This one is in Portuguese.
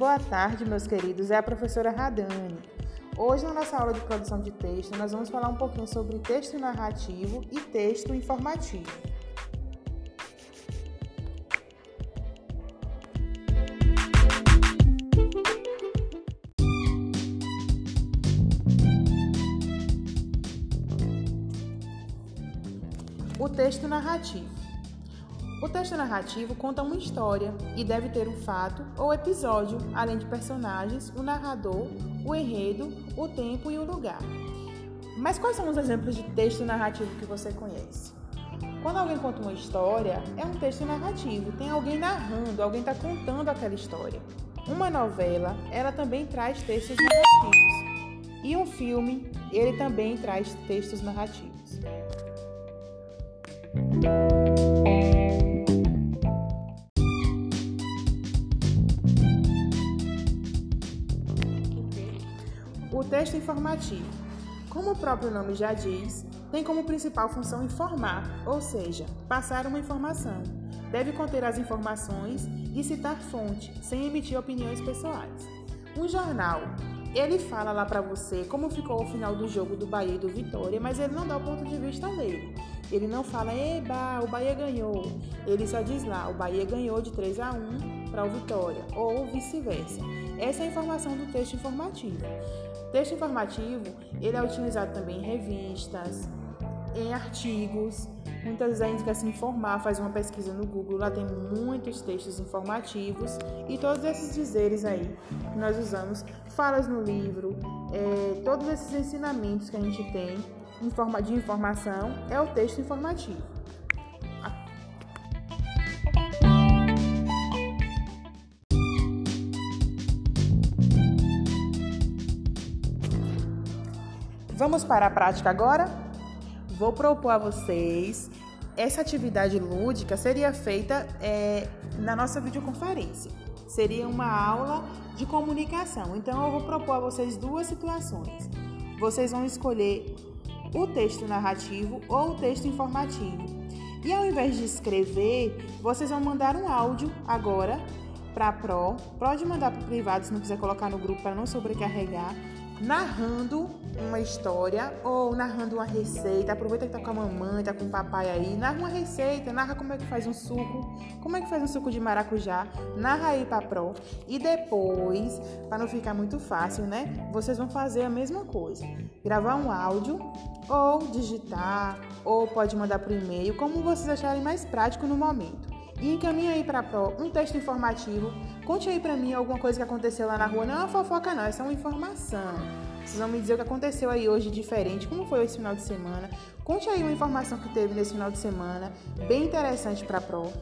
Boa tarde, meus queridos. É a professora Radane. Hoje, na nossa aula de produção de texto, nós vamos falar um pouquinho sobre texto narrativo e texto informativo. O texto narrativo. O texto narrativo conta uma história e deve ter um fato ou episódio, além de personagens, o narrador, o enredo, o tempo e o lugar. Mas quais são os exemplos de texto narrativo que você conhece? Quando alguém conta uma história, é um texto narrativo, tem alguém narrando, alguém está contando aquela história. Uma novela, ela também traz textos narrativos. E um filme, ele também traz textos narrativos. O texto informativo. Como o próprio nome já diz, tem como principal função informar, ou seja, passar uma informação. Deve conter as informações e citar fonte, sem emitir opiniões pessoais. Um jornal. Ele fala lá para você como ficou o final do jogo do Bahia e do Vitória, mas ele não dá o ponto de vista dele. Ele não fala, eba, o Bahia ganhou. Ele só diz lá, o Bahia ganhou de 3 a 1 para o Vitória, ou vice-versa. Essa é a informação do texto informativo. Texto informativo, ele é utilizado também em revistas, em artigos. Muitas vezes a gente quer se informar, faz uma pesquisa no Google, lá tem muitos textos informativos e todos esses dizeres aí que nós usamos, falas no livro, é, todos esses ensinamentos que a gente tem de informação é o texto informativo. Vamos para a prática agora? Vou propor a vocês essa atividade lúdica seria feita é, na nossa videoconferência. Seria uma aula de comunicação. Então eu vou propor a vocês duas situações. Vocês vão escolher o texto narrativo ou o texto informativo. E ao invés de escrever, vocês vão mandar um áudio agora para a Pro. Pode mandar para o privado se não quiser colocar no grupo para não sobrecarregar narrando uma história ou narrando uma receita. Aproveita que tá com a mamãe, tá com o papai aí, narra uma receita, narra como é que faz um suco, como é que faz um suco de maracujá, narra aí pra pro. E depois, para não ficar muito fácil, né? Vocês vão fazer a mesma coisa. Gravar um áudio ou digitar, ou pode mandar por e-mail, como vocês acharem mais prático no momento e encaminha aí para Pro um texto informativo. Conte aí para mim alguma coisa que aconteceu lá na rua. Não é uma fofoca, não, essa é uma informação. Vocês vão me dizer o que aconteceu aí hoje diferente, como foi esse final de semana. Conte aí uma informação que teve nesse final de semana, bem interessante para Pro.